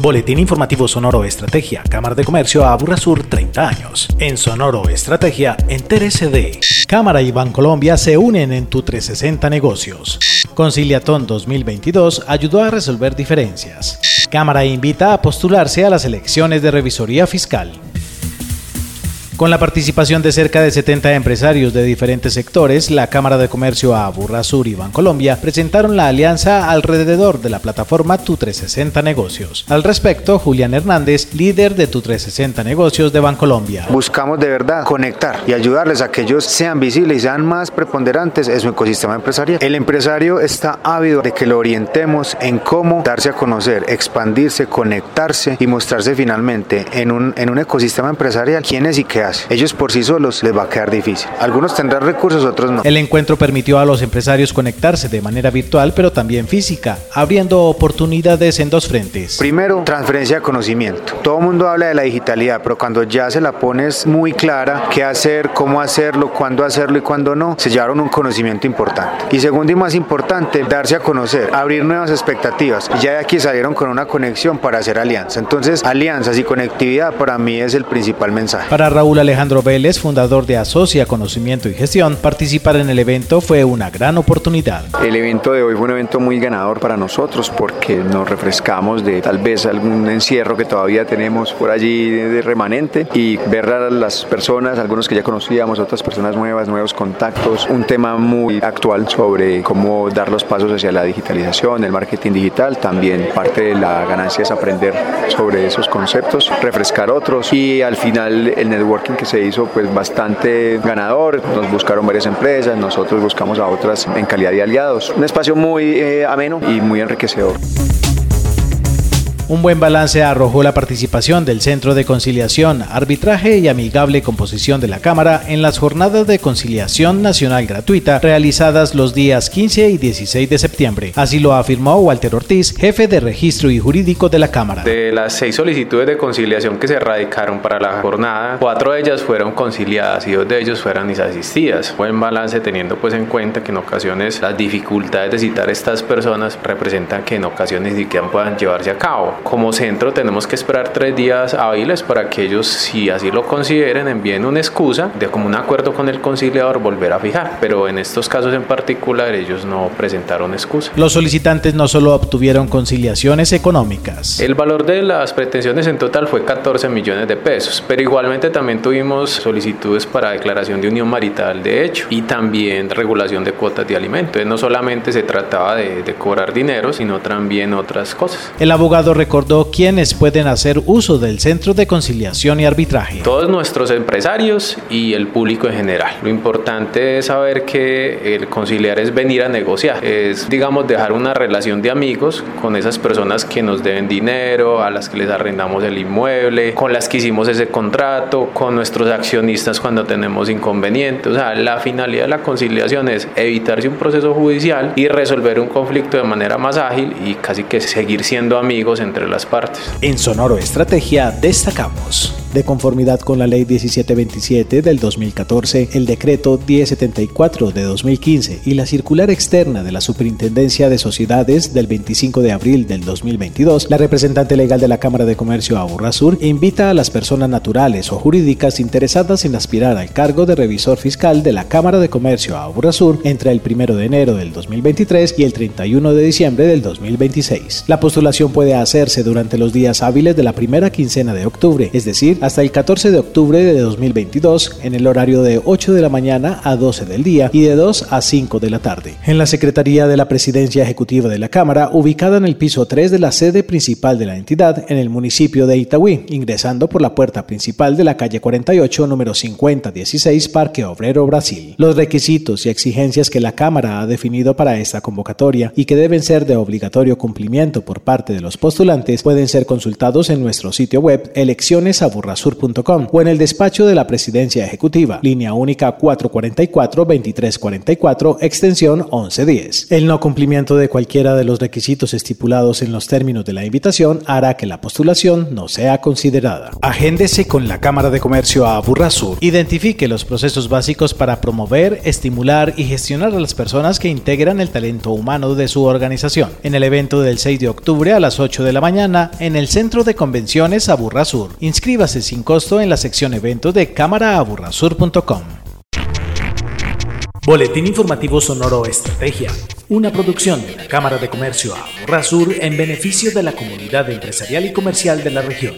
Boletín Informativo Sonoro Estrategia, Cámara de Comercio Aburra Sur 30 años. En Sonoro Estrategia, entérese de Cámara y Bancolombia se unen en tu 360 negocios. Conciliatón 2022 ayudó a resolver diferencias. Cámara invita a postularse a las elecciones de revisoría fiscal. Con la participación de cerca de 70 empresarios de diferentes sectores, la Cámara de Comercio Aburra Sur y Bancolombia presentaron la alianza alrededor de la plataforma Tu 360 Negocios. Al respecto, Julián Hernández, líder de Tu 360 Negocios de Bancolombia. Buscamos de verdad conectar y ayudarles a que ellos sean visibles y sean más preponderantes en su ecosistema empresarial. El empresario está ávido de que lo orientemos en cómo darse a conocer, expandirse, conectarse y mostrarse finalmente en un, en un ecosistema empresarial quién es y qué hace ellos por sí solos les va a quedar difícil. Algunos tendrán recursos, otros no. El encuentro permitió a los empresarios conectarse de manera virtual, pero también física, abriendo oportunidades en dos frentes. Primero, transferencia de conocimiento. Todo el mundo habla de la digitalidad, pero cuando ya se la pones muy clara, qué hacer, cómo hacerlo, cuándo hacerlo y cuándo no, se llevaron un conocimiento importante. Y segundo y más importante, darse a conocer, abrir nuevas expectativas. Y ya de aquí salieron con una conexión para hacer alianza. Entonces, alianzas y conectividad para mí es el principal mensaje. Para Raúl Alejandro Vélez, fundador de Asocia Conocimiento y Gestión, participar en el evento fue una gran oportunidad. El evento de hoy fue un evento muy ganador para nosotros porque nos refrescamos de tal vez algún encierro que todavía tenemos por allí de remanente y ver a las personas, algunos que ya conocíamos, otras personas nuevas, nuevos contactos, un tema muy actual sobre cómo dar los pasos hacia la digitalización, el marketing digital, también parte de la ganancia es aprender sobre esos conceptos, refrescar otros y al final el networking que se hizo pues bastante ganador, nos buscaron varias empresas, nosotros buscamos a otras en calidad de aliados. Un espacio muy eh, ameno y muy enriquecedor. Un buen balance arrojó la participación del Centro de Conciliación, Arbitraje y Amigable Composición de la Cámara en las jornadas de conciliación nacional gratuita realizadas los días 15 y 16 de septiembre. Así lo afirmó Walter Ortiz, jefe de registro y jurídico de la Cámara. De las seis solicitudes de conciliación que se radicaron para la jornada, cuatro de ellas fueron conciliadas y dos de ellos fueron asistidas. Buen balance teniendo pues en cuenta que en ocasiones las dificultades de citar a estas personas representan que en ocasiones ni siquiera puedan llevarse a cabo como centro tenemos que esperar tres días hábiles para que ellos, si así lo consideren, envíen una excusa de como un acuerdo con el conciliador volver a fijar. Pero en estos casos en particular ellos no presentaron excusa. Los solicitantes no solo obtuvieron conciliaciones económicas. El valor de las pretensiones en total fue 14 millones de pesos, pero igualmente también tuvimos solicitudes para declaración de unión marital de hecho y también regulación de cuotas de alimento. No solamente se trataba de, de cobrar dinero, sino también otras cosas. El abogado recordó quiénes pueden hacer uso del Centro de Conciliación y Arbitraje. Todos nuestros empresarios y el público en general. Lo importante es saber que el conciliar es venir a negociar, es digamos dejar una relación de amigos con esas personas que nos deben dinero, a las que les arrendamos el inmueble, con las que hicimos ese contrato, con nuestros accionistas cuando tenemos inconvenientes. O sea, la finalidad de la conciliación es evitarse un proceso judicial y resolver un conflicto de manera más ágil y casi que seguir siendo amigos entre las partes. En Sonoro Estrategia destacamos. De conformidad con la Ley 1727 del 2014, el Decreto 1074 de 2015 y la Circular Externa de la Superintendencia de Sociedades del 25 de abril del 2022, la representante legal de la Cámara de Comercio Aburra Sur invita a las personas naturales o jurídicas interesadas en aspirar al cargo de revisor fiscal de la Cámara de Comercio Aburra Sur entre el 1 de enero del 2023 y el 31 de diciembre del 2026. La postulación puede hacerse durante los días hábiles de la primera quincena de octubre, es decir, hasta el 14 de octubre de 2022, en el horario de 8 de la mañana a 12 del día y de 2 a 5 de la tarde. En la Secretaría de la Presidencia Ejecutiva de la Cámara, ubicada en el piso 3 de la sede principal de la entidad, en el municipio de Itagüí, ingresando por la puerta principal de la calle 48, número 5016, Parque Obrero, Brasil. Los requisitos y exigencias que la Cámara ha definido para esta convocatoria y que deben ser de obligatorio cumplimiento por parte de los postulantes pueden ser consultados en nuestro sitio web eleccionesaburra aburrasur.com o en el despacho de la Presidencia Ejecutiva, línea única 444-2344, extensión 1110. El no cumplimiento de cualquiera de los requisitos estipulados en los términos de la invitación hará que la postulación no sea considerada. Agéndese con la Cámara de Comercio a Aburrasur. Identifique los procesos básicos para promover, estimular y gestionar a las personas que integran el talento humano de su organización. En el evento del 6 de octubre a las 8 de la mañana en el Centro de Convenciones Aburrasur. Inscríbase sin costo en la sección eventos de cámaraaburrasur.com. Boletín Informativo Sonoro Estrategia, una producción de la Cámara de Comercio Aburrasur en beneficio de la comunidad empresarial y comercial de la región.